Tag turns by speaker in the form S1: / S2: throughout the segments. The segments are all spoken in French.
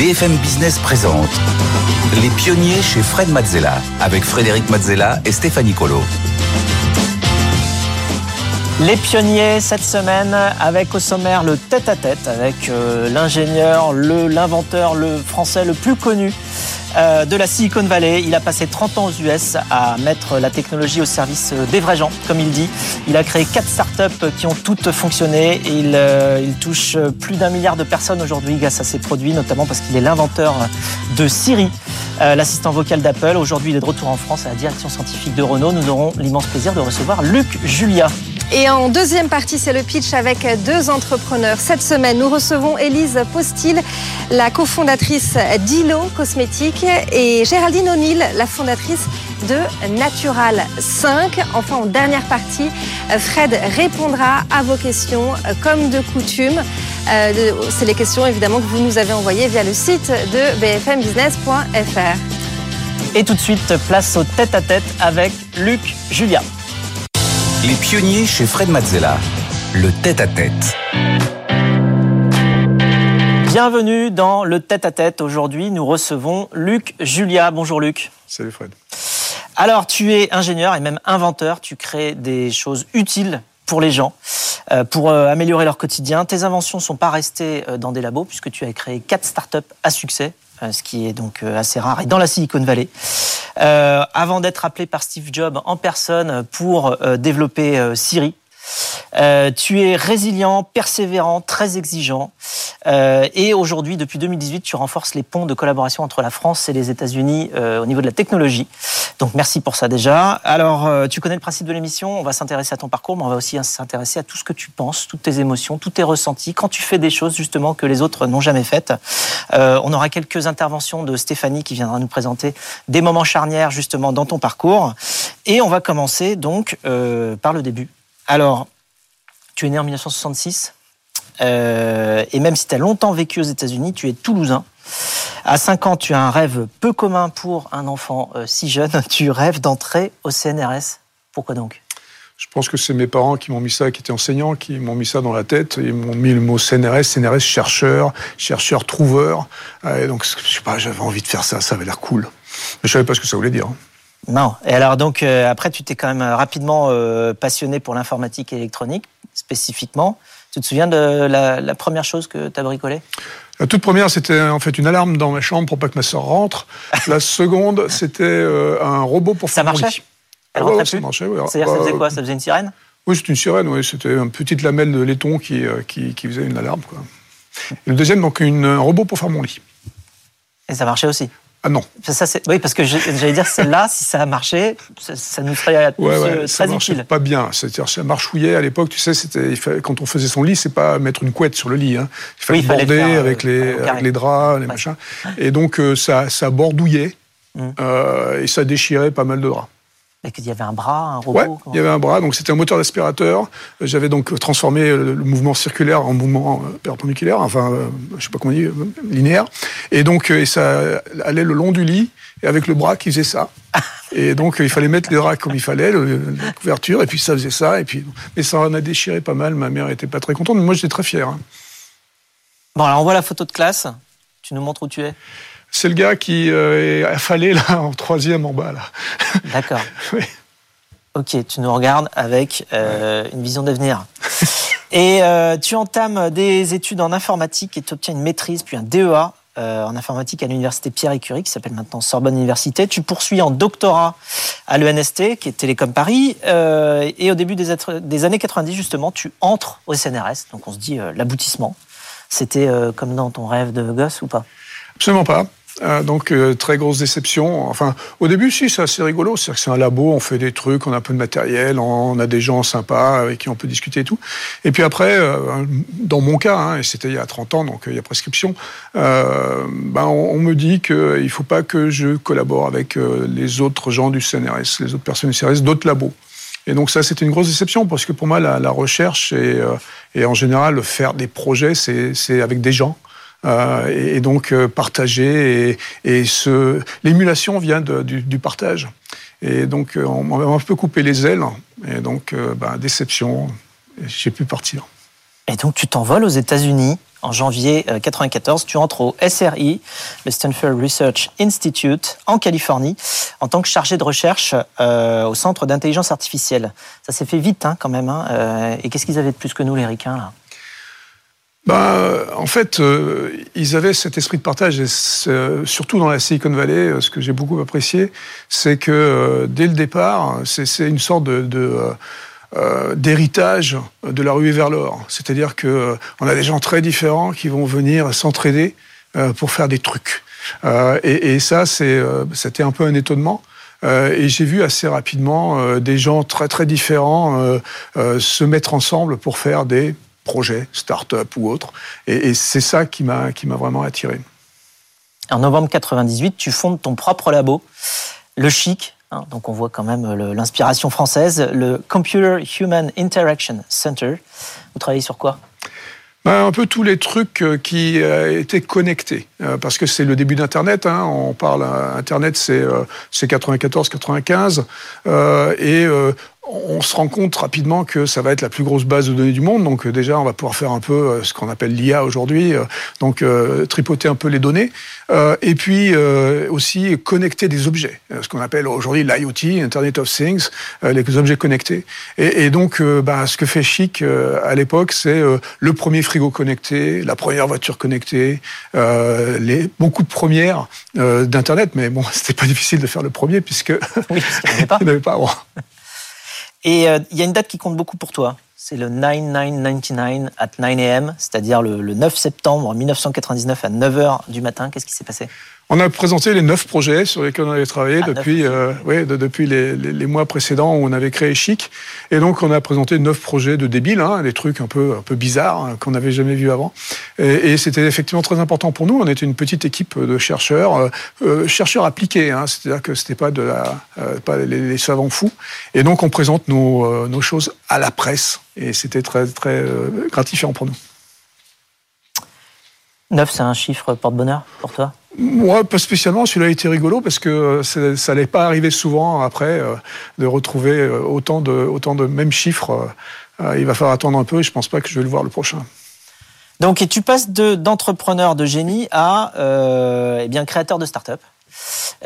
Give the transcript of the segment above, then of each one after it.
S1: BFM Business présente Les pionniers chez Fred Mazzella avec Frédéric Mazzella et Stéphanie Colo.
S2: Les pionniers cette semaine avec au sommaire le tête-à-tête avec euh, l'ingénieur, l'inventeur, le français le plus connu de la Silicon Valley. Il a passé 30 ans aux US à mettre la technologie au service des vrais gens, comme il dit. Il a créé quatre startups qui ont toutes fonctionné il, euh, il touche plus d'un milliard de personnes aujourd'hui grâce à ses produits, notamment parce qu'il est l'inventeur de Siri, euh, l'assistant vocal d'Apple. Aujourd'hui, il est de retour en France à la direction scientifique de Renault. Nous aurons l'immense plaisir de recevoir Luc Julia.
S3: Et en deuxième partie, c'est le pitch avec deux entrepreneurs. Cette semaine, nous recevons Élise Postil, la cofondatrice d'Ilo Et Géraldine O'Neill, la fondatrice de Natural 5. Enfin, en dernière partie, Fred répondra à vos questions comme de coutume. Euh, c'est les questions évidemment que vous nous avez envoyées via le site de bfmbusiness.fr.
S2: Et tout de suite, place au tête-à-tête avec Luc Julia.
S1: Les pionniers chez Fred Mazzella. Le tête-à-tête.
S2: Bienvenue dans le tête-à-tête. Aujourd'hui, nous recevons Luc Julia. Bonjour Luc.
S4: Salut Fred.
S2: Alors, tu es ingénieur et même inventeur. Tu crées des choses utiles pour les gens, euh, pour euh, améliorer leur quotidien. Tes inventions ne sont pas restées euh, dans des labos puisque tu as créé quatre startups à succès, ce qui est donc assez rare, et dans la Silicon Valley. Euh, avant d'être appelé par Steve Jobs en personne pour développer Siri. Euh, tu es résilient, persévérant, très exigeant. Euh, et aujourd'hui, depuis 2018, tu renforces les ponts de collaboration entre la France et les États-Unis euh, au niveau de la technologie. Donc merci pour ça déjà. Alors, tu connais le principe de l'émission. On va s'intéresser à ton parcours, mais on va aussi s'intéresser à tout ce que tu penses, toutes tes émotions, tous tes ressentis quand tu fais des choses justement que les autres n'ont jamais faites. on aura quelques interventions de Stéphanie qui viendra nous présenter des moments charnières justement dans ton parcours. Et on va commencer donc par le début. Alors, tu es né en 1966, euh, et même si tu as longtemps vécu aux États-Unis, tu es toulousain. À 5 ans, tu as un rêve peu commun pour un enfant euh, si jeune. Tu rêves d'entrer au CNRS. Pourquoi donc?
S4: Je pense que c'est mes parents qui m'ont mis ça, qui étaient enseignants, qui m'ont mis ça dans la tête. Ils m'ont mis le mot CNRS, CNRS chercheur, chercheur trouveur. Et donc, je sais pas, j'avais envie de faire ça, ça avait l'air cool. Mais je savais pas ce que ça voulait dire.
S2: Non. Et alors donc euh, après, tu t'es quand même rapidement euh, passionné pour l'informatique et l'électronique spécifiquement. Tu te souviens de la, la première chose que tu as bricolé
S4: La toute première, c'était en fait une alarme dans ma chambre pour pas que ma soeur rentre. La seconde, c'était euh, un robot pour
S2: Ça
S4: faire mon
S2: marchait?
S4: lit.
S2: Elle
S4: Ah
S2: rentrait
S4: ça
S2: plus?
S4: marchait, oui.
S2: C'est-à-dire, ça faisait quoi? Ça faisait une sirène?
S4: Oui, c'était une sirène, oui. C'était une petite lamelle de laiton qui, qui, qui faisait une alarme. Quoi. Et le deuxième, donc une, un robot pour faire mon lit.
S2: Et ça marchait aussi?
S4: Ah non.
S2: Ça, ça, oui, parce que j'allais dire, celle-là, si ça a marché, ça, ça nous serait
S4: Ouais, ouais, ça
S2: très
S4: marchait
S2: utile.
S4: pas bien. C'est-à-dire, ça marchouillait à l'époque. Tu sais, c'était quand on faisait son lit, c'est pas mettre une couette sur le lit. Hein. Il fallait
S2: Oui, il fallait le
S4: border
S2: faire, euh,
S4: avec, les, avec draps, les
S2: Ouais.
S4: machins. Et donc euh, ça, ça bordouillait
S2: Mm.
S4: euh, et ça déchirait pas mal de draps.
S2: Qu'il y avait un bras, un robot.
S4: Ouais, il y avait un bras, donc c'était un moteur d'aspirateur. J'avais donc transformé le, le mouvement circulaire en mouvement euh, perpendiculaire, enfin, euh, je sais pas comment on dit, euh, linéaire. Et donc, euh, et ça allait le long du lit, et avec le bras qui faisait ça. Et donc, euh, il fallait mettre les draps comme il fallait, le- la couverture, et puis ça faisait ça. Et puis, mais ça en a déchiré pas mal. Ma mère était pas très contente, mais moi, j'étais très fier. hein.
S2: Bon, alors on voit la photo de classe. Tu nous montres où tu es
S4: C'est le gars qui euh, est affalé là, en troisième en bas là.
S2: D'accord.
S4: Oui.
S2: Ok, tu nous regardes avec euh, une vision d'avenir. Et euh, tu entames des études en informatique et tu obtiens une maîtrise, puis un DEA euh, en informatique à l'université Pierre et Curie, qui s'appelle maintenant Sorbonne Université. Tu poursuis en doctorat à l'ENST, qui est Télécom Paris. et au début des, des années 90, justement, tu entres au CNRS. Donc on se dit l'aboutissement. C'était comme dans ton rêve de gosse ou pas?
S4: Absolument pas. Euh, donc euh, très grosse déception. Enfin, au début, si, c'est assez rigolo. C'est que c'est un labo, on fait des trucs, on a un peu de matériel, on a des gens sympas avec qui on peut discuter et tout. Et puis après, euh, dans mon cas, hein, et c'était il y a 30 ans, donc il y a prescription, ben, on, me dit qu'il ne faut pas que je collabore avec les autres gens du CNRS, les autres personnes du CNRS, d'autres labos. Et donc ça, c'était une grosse déception parce que pour moi, la, la recherche et, et en général faire des projets, c'est avec des gens. Euh, et, donc euh, partager. Et, l'émulation vient du, partage. Et donc euh, on m'a un peu coupé les ailes. Et donc, bah, déception, j'ai pu partir.
S2: Et donc tu t'envoles aux États-Unis en janvier 1994, tu entres au SRI, le Stanford Research Institute, en Californie, en tant que chargé de recherche au Centre d'intelligence artificielle. Ça s'est fait vite hein, quand même. Hein, et qu'est-ce qu'ils avaient de plus que nous, les ricains là?
S4: Bah, en fait, euh, ils avaient cet esprit de partage, et surtout dans la Silicon Valley, euh, ce que j'ai beaucoup apprécié, c'est que euh, dès le départ, c'est une sorte de, d'héritage de la ruée vers l'or. C'est-à-dire que on a des gens très différents qui vont venir s'entraider pour faire des trucs. Et, et, ça, c'était un peu un étonnement. et j'ai vu assez rapidement des gens très très différents se mettre ensemble pour faire des projet, start-up ou autre. Et, c'est ça qui m'a qui m'a vraiment attiré.
S2: En novembre 98, tu fondes ton propre labo, le Chic. Hein, donc on voit quand même l'inspiration française, le Computer Human Interaction Center. Vous travaillez sur quoi?
S4: Ben, un peu tous les trucs euh, qui euh, étaient connectés, euh, parce que c'est le début d'Internet. Hein, on parle Internet, c'est 94-95, et on se rend compte rapidement que ça va être la plus grosse base de données du monde. Donc euh, déjà, on va pouvoir faire un peu euh, ce qu'on appelle l'IA aujourd'hui, euh, donc tripoter un peu les données, et puis aussi connecter des objets, ce qu'on appelle aujourd'hui l'IoT, Internet of Things, les objets connectés. Et, donc, bah, ce que fait Chic à l'époque, c'est le premier frigo connecté, la première voiture connectée, les, beaucoup de premières d'Internet, mais bon, c'était pas difficile de faire le premier puisque
S2: oui, il n'y avait pas.
S4: pas.
S2: Et euh, il y a une date qui compte beaucoup pour toi. C'est le 9999 at 9 a.m., c'est-à-dire le, le 9 septembre 1999 à 9h du matin. Qu'est-ce qui s'est passé?
S4: On a présenté les neuf projets sur lesquels on avait travaillé ah, depuis, euh, depuis les, mois précédents où on avait créé Chic. Et donc, on a présenté neuf projets de débiles, hein, des trucs un peu, un peu bizarres hein, qu'on n'avait jamais vus avant. Et, c'était effectivement très important pour nous. On était une petite équipe de chercheurs, euh, euh, chercheurs appliqués. Hein, C'est-à-dire que c'était pas de la, pas les, savants fous. Et donc, on présente nos, nos choses à la presse. Et c'était très, très gratifiant pour nous.
S2: Neuf, c'est un chiffre porte-bonheur pour toi?
S4: Moi, pas spécialement. Celui-là a été rigolo parce que ça n'allait pas arriver souvent après euh, de retrouver euh, autant de, autant de mêmes chiffres. Euh, il va falloir attendre un peu et je pense pas que je vais le voir le prochain.
S2: Donc, et tu passes d'entrepreneur de, génie à eh bien créateur de start-up.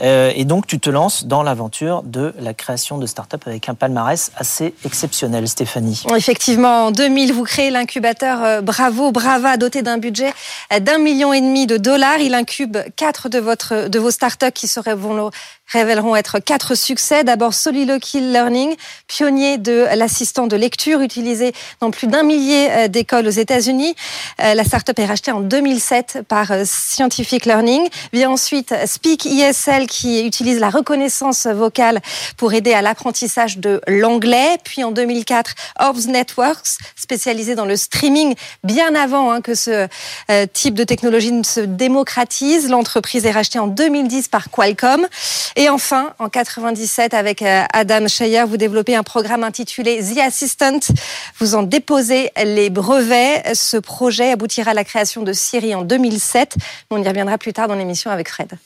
S2: Euh, et donc, tu te lances dans l'aventure de la création de start-up avec un palmarès assez exceptionnel, Stéphanie.
S3: Effectivement, en 2000, vous créez l'incubateur euh, Bravo Brava, doté d'un budget d'un million et demi de dollars. Il incube quatre de, vos start-up qui seraient, vont, révéleront être quatre succès. D'abord, Soliloquy Learning, pionnier de l'assistant de lecture utilisé dans plus d'un millier euh, d'écoles aux États-Unis. Euh, la start-up est rachetée en 2007 par euh, Scientific Learning. Vient ensuite Speak ISL qui utilise la reconnaissance vocale pour aider à l'apprentissage de l'anglais. Puis en 2004, Orbs Networks, spécialisé dans le streaming bien avant hein, que ce type de technologie ne se démocratise. L'entreprise est rachetée en 2010 par Qualcomm. Et enfin, en 97, avec euh, Adam Scheyer, vous développez un programme intitulé The Assistant. Vous en déposez les brevets. Ce projet aboutira à la création de Siri en 2007. On y reviendra plus tard dans l'émission avec Fred.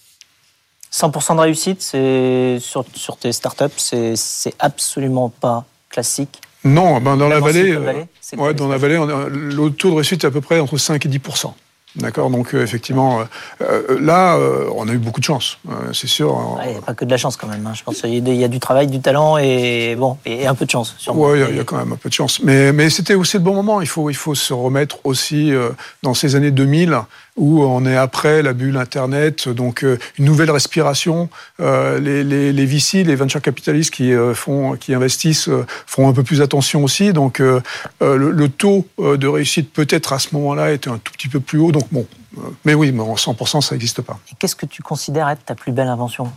S2: 100% de réussite c'est sur, sur tes startups, c'est absolument pas classique.
S4: Non, ben dans, la vallée, euh, dans la vallée, le taux de réussite est à peu près entre 5 et 10 D'accord, donc euh, effectivement, euh, euh, là, on a eu beaucoup de chance, c'est sûr.
S2: Il n'y a pas que de la chance quand même. Hein. Je pense qu'il y, a du travail, du talent et bon, et un peu de chance.
S4: Oui, il y, a quand même un peu de chance. Mais, mais c'était aussi le bon moment. Il faut, il faut se remettre aussi dans ces années 2000 où on est après la bulle Internet, donc une nouvelle respiration. les, les, les VC, les venture capitalistes qui font, qui investissent, font un peu plus attention aussi. Donc le, taux de réussite peut-être à ce moment-là était un tout petit peu plus haut. Donc bon, mais oui, mais en 100%, ça n'existe pas.
S2: Qu'est-ce que tu considères être ta plus belle invention?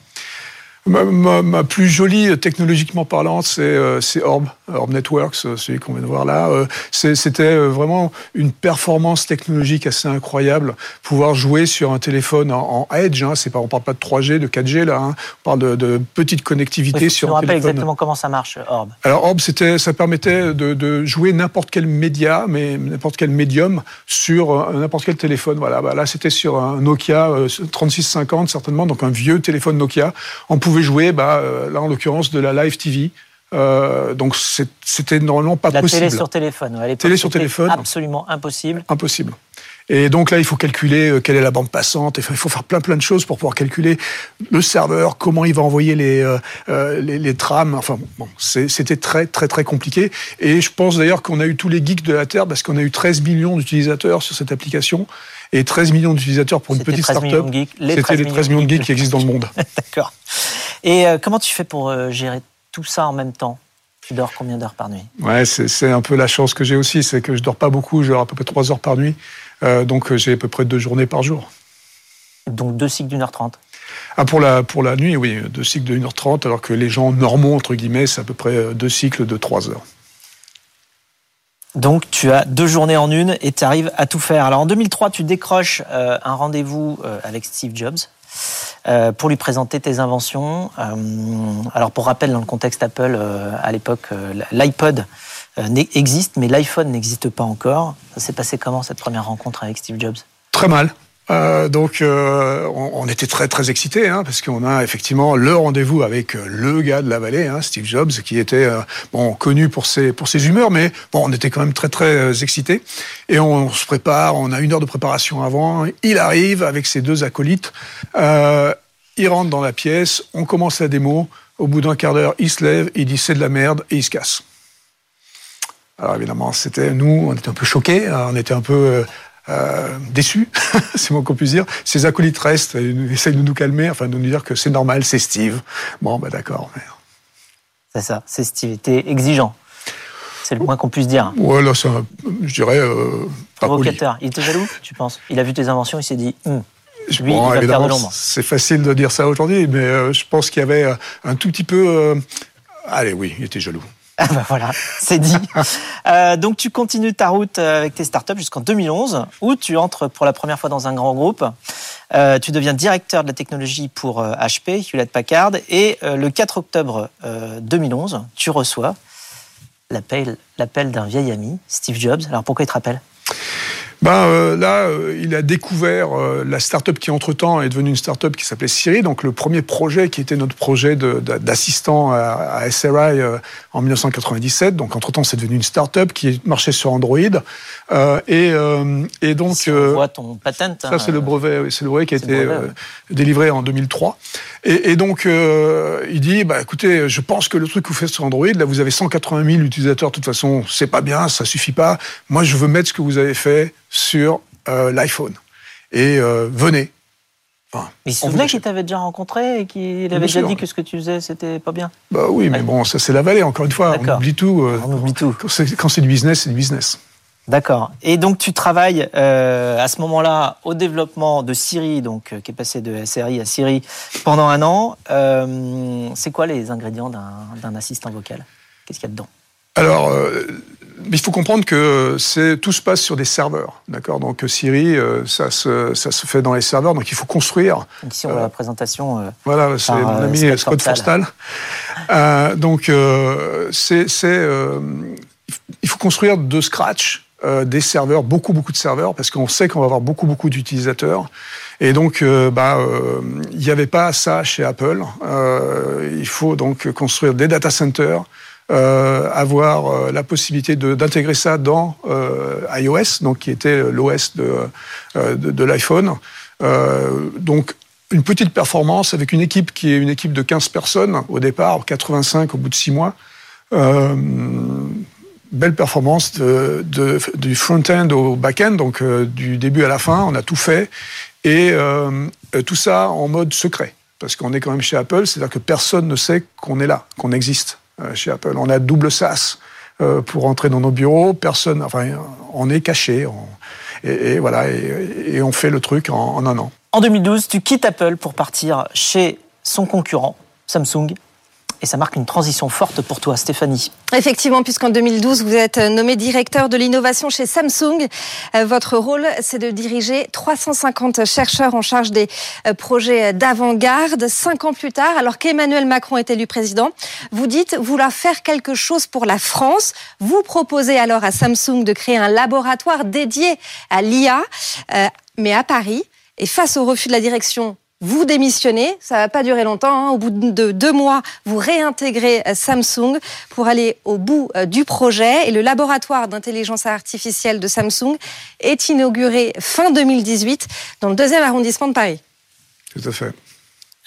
S4: Ma, plus jolie, technologiquement parlant, c'est euh, Orb, Orb Networks, euh, celui qu'on vient de voir là. Euh, c'était vraiment une performance technologique assez incroyable. Pouvoir jouer sur un téléphone en, Edge, hein, c'est pas, on parle pas de 3G, de 4G là, hein, on parle de, de petite connectivité sur
S2: un téléphone. rappelle exactement comment ça marche, Orb.
S4: Alors Orb, ça permettait de, de jouer n'importe quel média, mais n'importe quel médium sur n'importe quel téléphone. Voilà, bah, là c'était sur un Nokia 3650 certainement, donc un vieux téléphone Nokia. On pouvait jouer, bah, euh, là en l'occurrence, de la live TV. Euh, donc c'était normalement pas possible.
S2: La télé sur téléphone. À
S4: télé sur téléphone.
S2: Absolument impossible.
S4: Impossible. Et donc là, il faut calculer euh, quelle est la bande passante. Il faut faire plein plein de choses pour pouvoir calculer le serveur, comment il va envoyer les les, les, trames. Enfin bon, c'était très très très compliqué. Et je pense d'ailleurs qu'on a eu tous les geeks de la terre parce qu'on a eu 13 millions d'utilisateurs sur cette application et 13 millions d'utilisateurs pour une petite start-up. C'était les 13 millions de geeks qui existent dans le monde.
S2: D'accord. Et euh, comment tu fais pour euh, gérer tout ça en même temps? Tu dors combien d'heures par nuit?
S4: Ouais, c'est un peu la chance que j'ai aussi, c'est que je dors pas beaucoup, je dors à peu près 3 heures par nuit, euh, donc j'ai à peu près deux journées par jour.
S2: Donc deux cycles d'une heure trente?
S4: Ah, pour, la, pour la nuit, oui, deux cycles de 1h30, alors que les gens normaux, entre guillemets, c'est à peu près deux cycles de 3 heures.
S2: Donc tu as deux journées en une et tu arrives à tout faire. Alors en 2003, tu décroches euh, un rendez-vous euh, avec Steve Jobs euh, pour lui présenter tes inventions. alors pour rappel, dans le contexte Apple, à l'époque, l'iPod existe, mais l'iPhone n'existe pas encore. Ça s'est passé comment cette première rencontre avec Steve Jobs?
S4: Très mal. Euh, donc, euh, on, était très très excités hein, parce qu'on a effectivement le rendez-vous avec euh, le gars de la vallée, hein, Steve Jobs, qui était connu pour ses pour ses humeurs, mais bon, on était quand même très très excités. Et on, se prépare, on a une heure de préparation avant. Il arrive avec ses deux acolytes. il rentre dans la pièce, on commence la démo. Au bout d'un quart d'heure, il se lève, il dit c'est de la merde et il se casse. Alors évidemment, c'était nous, on était un peu choqués, hein, on était un peu euh, déçu, c'est moins qu'on puisse dire. Ses acolytes restent, et essayent de nous calmer, enfin de nous dire que c'est normal, c'est Steve. Bon, bah d'accord.
S2: C'est ça, c'est Steve. T'es exigeant. C'est le moins qu'on puisse dire.
S4: Ouais, là, c'est je dirais. Euh,
S2: Provocateur. Il était jaloux, tu penses? Il a vu tes inventions, il s'est dit. Hum, lui,
S4: bon, il va C'est facile de dire ça aujourd'hui, mais euh, je pense qu'il y avait un tout petit peu. Allez, oui, il était jaloux.
S2: Ah bah voilà, c'est dit. euh, donc tu continues ta route euh, avec tes startups jusqu'en 2011, où tu entres pour la première fois dans un grand groupe. Euh, tu deviens directeur de la technologie pour HP, euh, Hewlett Packard, et le 4 octobre 2011, tu reçois l'appel d'un vieil ami, Steve Jobs. Alors pourquoi il te rappelle?
S4: Ben, euh, là, euh, il a découvert euh, la start-up qui, entre-temps, est devenue une start-up qui s'appelait Siri. Donc, le premier projet qui était notre projet d'assistant à, à, SRI en 1997. Donc, entre-temps, c'est devenu une start-up qui marchait sur Android. et, et donc...
S2: Si on voit ton patent.
S4: Ça, c'est le brevet, c'est le brevet qui a été délivré en 2003. Et, et donc, il dit, bah, écoutez, je pense que le truc que vous faites sur Android, là, vous avez 180 000 utilisateurs. De toute façon, c'est pas bien, ça suffit pas. Moi, je veux mettre ce que vous avez fait sur euh, l'iPhone. Et euh, venez.
S2: il se souvenait qu'il t'avait déjà rencontré et qu'il avait déjà dit que ce que tu faisais, c'était pas bien
S4: Bah oui, mais bon, ça c'est la vallée, encore une fois. On oublie tout.
S2: Euh, on oublie tout.
S4: Quand c'est du business, c'est du business.
S2: D'accord. Et donc tu travailles à ce moment-là au développement de Siri, donc qui est passé de SRI à Siri pendant un an. c'est quoi les ingrédients d'un assistant vocal? Qu'est-ce qu'il y a dedans?
S4: Alors, il faut comprendre que tout se passe sur des serveurs, d'accord? Donc Siri, euh, ça se, ça se fait dans les serveurs, donc il faut construire.
S2: ici on voit la présentation. Euh,
S4: voilà, c'est mon euh, ami Scott Forstal. donc c'est, il faut construire de scratch des serveurs, beaucoup beaucoup de serveurs, parce qu'on sait qu'on va avoir beaucoup beaucoup d'utilisateurs. Et donc, bah, il n'y avait pas ça chez Apple. il faut donc construire des data centers euh, avoir euh, la possibilité d'intégrer ça dans euh, iOS, donc qui était l'OS de, de, de l'iPhone. donc une petite performance avec une équipe qui est une équipe de 15 personnes au départ, 85 au bout de 6 mois. belle performance de, de, du front-end au back-end, donc euh, du début à la fin, on a tout fait. Et euh, tout ça en mode secret, parce qu'on est quand même chez Apple, c'est-à-dire que personne ne sait qu'on est là, qu'on existe euh, chez Apple. On a double SaaS pour entrer dans nos bureaux, personne, enfin, on est caché, et, voilà, et, on fait le truc en un an.
S2: En 2012, tu quittes Apple pour partir chez son concurrent, Samsung, et ça marque une transition forte pour toi, Stéphanie.
S3: Effectivement, puisqu'en 2012, vous êtes nommé directeur de l'innovation chez Samsung. Euh, votre rôle, c'est de diriger 350 chercheurs en charge des euh, projets d'avant-garde. Cinq ans plus tard, alors qu'Emmanuel Macron est élu président, vous dites vouloir faire quelque chose pour la France. Vous proposez alors à Samsung de créer un laboratoire dédié à l'IA, euh, mais à Paris. Et face au refus de la direction vous démissionnez, ça va pas durer longtemps. Hein. Au bout de deux mois, vous réintégrez euh, Samsung pour aller au bout euh, du projet. Et le laboratoire d'intelligence artificielle de Samsung est inauguré fin 2018 dans le deuxième arrondissement de Paris.
S4: Tout à fait.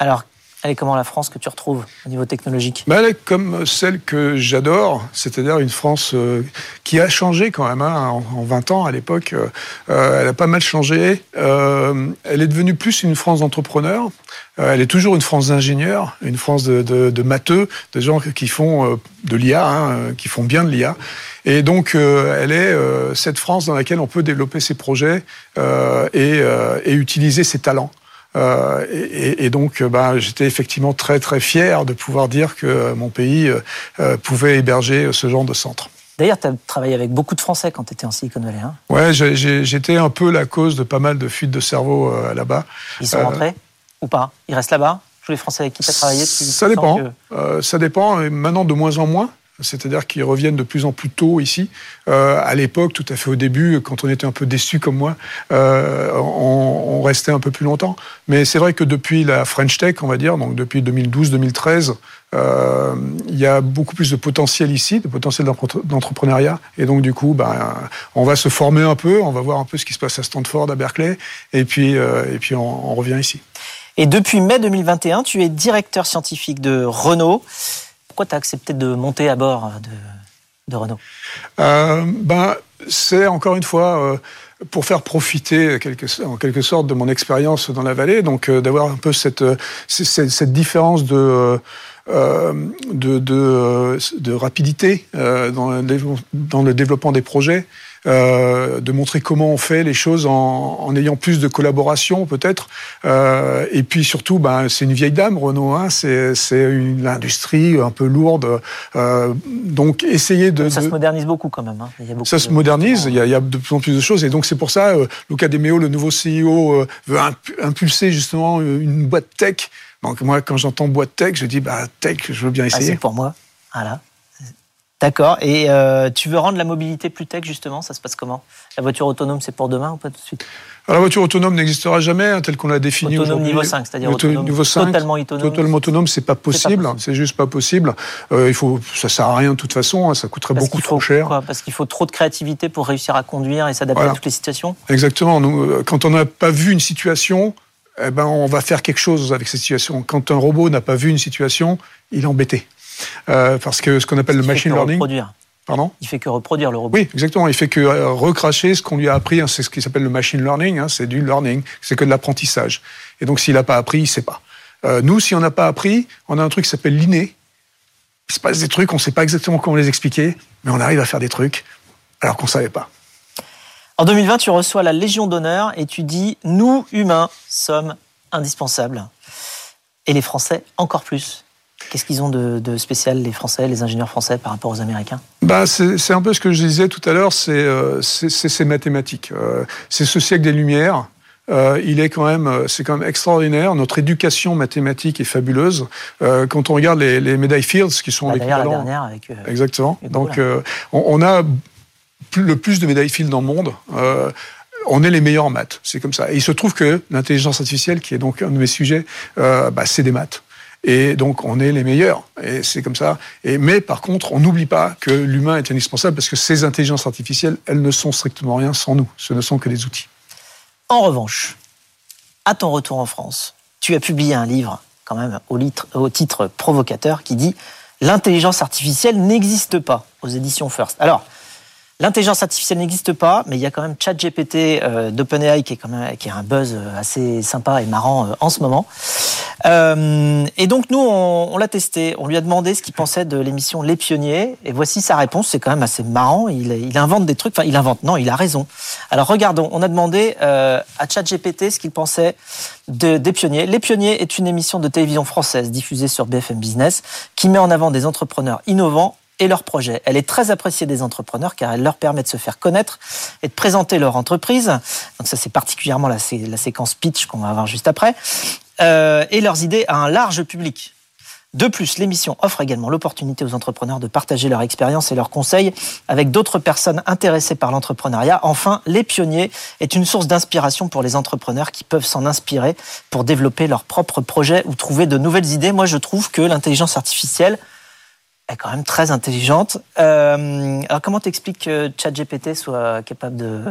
S2: Alors, elle est comment la France que tu retrouves au niveau technologique
S4: Elle est comme celle que j'adore, c'est-à-dire une France euh, qui a changé quand même hein, en, 20 ans à l'époque. Euh, euh, elle a pas mal changé. elle est devenue plus une France d'entrepreneurs. elle est toujours une France d'ingénieurs, une France de, de, matheux, de gens qui font de l'IA, hein, qui font bien de l'IA. Et donc, elle est cette France dans laquelle on peut développer ses projets et, et utiliser ses talents. Euh, et, donc, euh, bah, j'étais effectivement très très fier de pouvoir dire que mon pays euh, pouvait héberger ce genre de centre.
S2: D'ailleurs, tu as travaillé avec beaucoup de Français quand tu étais en Silicon Valley. Hein
S4: ouais, j'étais un peu la cause de pas mal de fuites de cerveau là-bas.
S2: Ils sont rentrés ou pas? Ils restent là-bas? Tous les Français avec qui tu as travaillé
S4: Ça dépend. ça dépend. maintenant, de moins en moins c'est-à-dire qu'ils reviennent de plus en plus tôt ici. Euh, à l'époque, tout à fait au début, quand on était un peu déçu comme moi, euh, on, restait un peu plus longtemps. Mais c'est vrai que depuis la French Tech, on va dire, donc depuis 2012-2013, euh, il y a beaucoup plus de potentiel ici, de potentiel d'entrepreneuriat. Et donc, du coup, ben, on va se former un peu, on va voir un peu ce qui se passe à Stanford, à Berkeley, et puis, on revient ici.
S2: Et depuis mai 2021, tu es directeur scientifique de Renault. Pourquoi tu as accepté de monter à bord de, Renault?
S4: Euh, ben, C'est encore une fois euh, pour faire profiter en quelque sorte de mon expérience dans la vallée, donc euh, d'avoir un peu cette, différence de... rapidité dans, le développement des projets. Euh, de montrer comment on fait les choses en, en ayant plus de collaboration peut-être. Euh, et puis surtout, ben, c'est une vieille dame, Renault. Hein, c'est une industrie un peu lourde. Euh, donc essayer de...
S2: Ça se modernise beaucoup quand même. Hein.
S4: Il y a beaucoup ça se modernise, il y, a, il y, a, de plus en plus de choses. Et donc c'est pour ça, Luca De Meo, le nouveau CEO, veut impulser justement une boîte tech. Donc moi, quand j'entends boîte tech, je dis, bah, tech, je veux bien ah, essayer.
S2: c'est pour moi. Voilà. D'accord. Et euh, tu veux rendre la mobilité plus tech, justement? Ça se passe comment? La voiture autonome, c'est pour demain ou pas tout de suite?
S4: La voiture autonome n'existera jamais, hein, telle qu'on l'a définie
S2: Autonome niveau 5, c'est-à-dire autonome, niveau 5, totalement autonome.
S4: Totalement autonome, c'est pas possible. C'est juste pas possible. Euh, il faut, ça sert à rien de toute façon. Hein, ça coûterait beaucoup trop cher.
S2: Parce qu'il faut trop de créativité pour réussir à conduire et s'adapter à toutes les situations?
S4: Exactement. Nous, euh, quand on n'a pas vu une situation, eh ben, on va faire quelque chose avec cette situation. Quand un robot n'a pas vu une situation, il est embêté. Euh, parce que ce qu'on appelle le machine learning. Pardon
S2: Il fait que reproduire le robot.
S4: Oui, exactement. Il fait que euh, recracher ce qu'on lui a appris. Hein, c'est ce qui s'appelle le machine learning. Hein, c'est du learning. C'est que de l'apprentissage. Et donc, s'il n'a pas appris, il ne sait pas. Euh, nous, si on n'a pas appris, on a un truc qui s'appelle l'inné. Il se passe des trucs, on ne sait pas exactement comment les expliquer, mais on arrive à faire des trucs alors qu'on ne savait pas.
S2: En 2020, tu reçois la Légion d'honneur et tu dis Nous, humains, sommes indispensables. Et les Français, encore plus. Qu'est-ce qu'ils ont de, spécial, les Français, les ingénieurs français, par rapport aux Américains
S4: bah, C'est un peu ce que je disais tout à l'heure, c'est euh, ces mathématiques. Euh, c'est ce siècle des Lumières. Euh, il est quand même, c'est quand même extraordinaire. Notre éducation mathématique est fabuleuse. quand on regarde les, médailles Fields, qui sont
S2: bah, l'équivalent. la dernière avec.
S4: Exactement. Donc, on, on, a le plus de médailles Fields dans le monde on est les meilleurs en maths. C'est comme ça. Et il se trouve que l'intelligence artificielle, qui est donc un de mes sujets, bah, c'est des maths. Et donc, on est les meilleurs. Et c'est comme ça. Et, mais par contre, on n'oublie pas que l'humain est indispensable parce que ces intelligences artificielles, elles ne sont strictement rien sans nous. Ce ne sont que des outils.
S2: En revanche, à ton retour en France, tu as publié un livre, quand même, au, au titre provocateur, qui dit L'intelligence artificielle n'existe pas aux éditions First. Alors, L'intelligence artificielle n'existe pas, mais il y a quand même ChatGPT euh, d'OpenAI qui est quand même qui a un buzz euh, assez sympa et marrant euh, en ce moment. Euh, et donc nous, on, l'a testé. On lui a demandé ce qu'il pensait de l'émission Les Pionniers, et voici sa réponse. C'est quand même assez marrant. Il, invente des trucs. Enfin, il invente. Non, il a raison. Alors regardons. On a demandé à ChatGPT ce qu'il pensait de, des Pionniers. Les Pionniers est une émission de télévision française diffusée sur BFM Business qui met en avant des entrepreneurs innovants et leurs projets. Elle est très appréciée des entrepreneurs car elle leur permet de se faire connaître et de présenter leur entreprise. Donc ça c'est particulièrement la, séquence pitch qu'on va avoir juste après. Euh, et leurs idées à un large public. De plus, l'émission offre également l'opportunité aux entrepreneurs de partager leur expérience et leurs conseils avec d'autres personnes intéressées par l'entrepreneuriat. Enfin, Les Pionniers est une source d'inspiration pour les entrepreneurs qui peuvent s'en inspirer pour développer leurs propres projets ou trouver de nouvelles idées. Moi, je trouve que l'intelligence artificielle, est quand même très intelligente. Euh, alors comment t'expliques que ChatGPT soit capable de,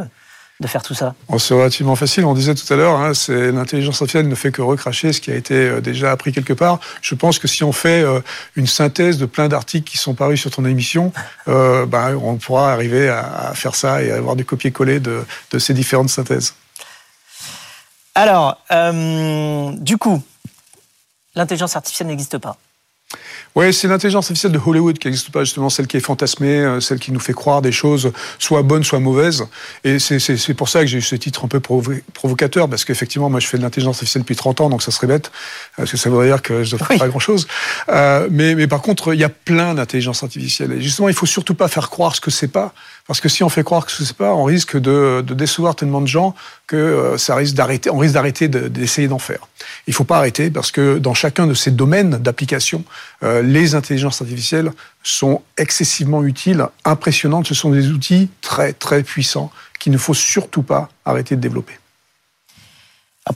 S2: de faire tout ça?
S4: C'est relativement facile. On disait tout à l'heure, hein, c'est l'intelligence artificielle ne fait que recracher ce qui a été euh, déjà appris quelque part. Je pense que si on fait euh, une synthèse de plein d'articles qui sont parus sur ton émission, ben, on pourra arriver à, à, faire ça et avoir du copier-coller de, de, ces différentes synthèses.
S2: Alors, du coup, l'intelligence artificielle n'existe pas.
S4: Oui, c'est l'intelligence artificielle de Hollywood qui n'existe pas, justement, celle qui est fantasmée, euh, celle qui nous fait croire des choses soit bonnes, soit mauvaises. Et c'est pour ça que j'ai eu ce titre un peu provocateur, parce qu'effectivement, moi, je fais de l'intelligence artificielle depuis 30 ans, donc ça serait bête, parce que ça voudrait dire que je ne ferais oui. pas grand-chose. Euh, mais, mais par contre, il y a plein d'intelligence artificielle. Et justement, il faut surtout pas faire croire ce que c'est pas. Parce que si on fait croire que ce n'est pas, on risque de, décevoir tellement de gens que euh, ça risque d'arrêter, on risque d'arrêter d'essayer d'en faire. Il ne faut pas arrêter parce que dans chacun de ces domaines d'application, euh, les intelligences artificielles sont excessivement utiles, impressionnantes. Ce sont des outils très très puissants qu'il ne faut surtout pas arrêter de développer.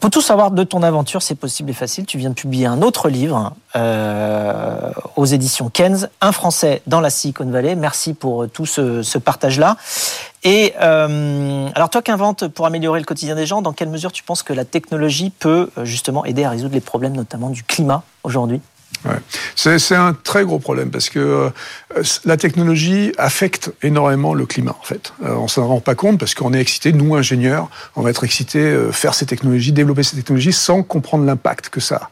S2: Pour tout savoir de ton aventure, c'est possible et facile. Tu viens de publier un autre livre euh, aux éditions Kenz, un Français dans la Silicon Valley. Merci pour tout ce, ce partage-là. Et euh, alors toi qu'inventes pour améliorer le quotidien des gens, dans quelle mesure tu penses que la technologie peut euh, justement aider à résoudre les problèmes, notamment du climat aujourd'hui?
S4: C'est un très gros problème parce que euh, la technologie affecte énormément le climat en fait. Euh, on s'en rend pas compte parce qu'on est excité, nous ingénieurs, on va être excité euh, faire ces technologies, développer ces technologies sans comprendre l'impact que ça a.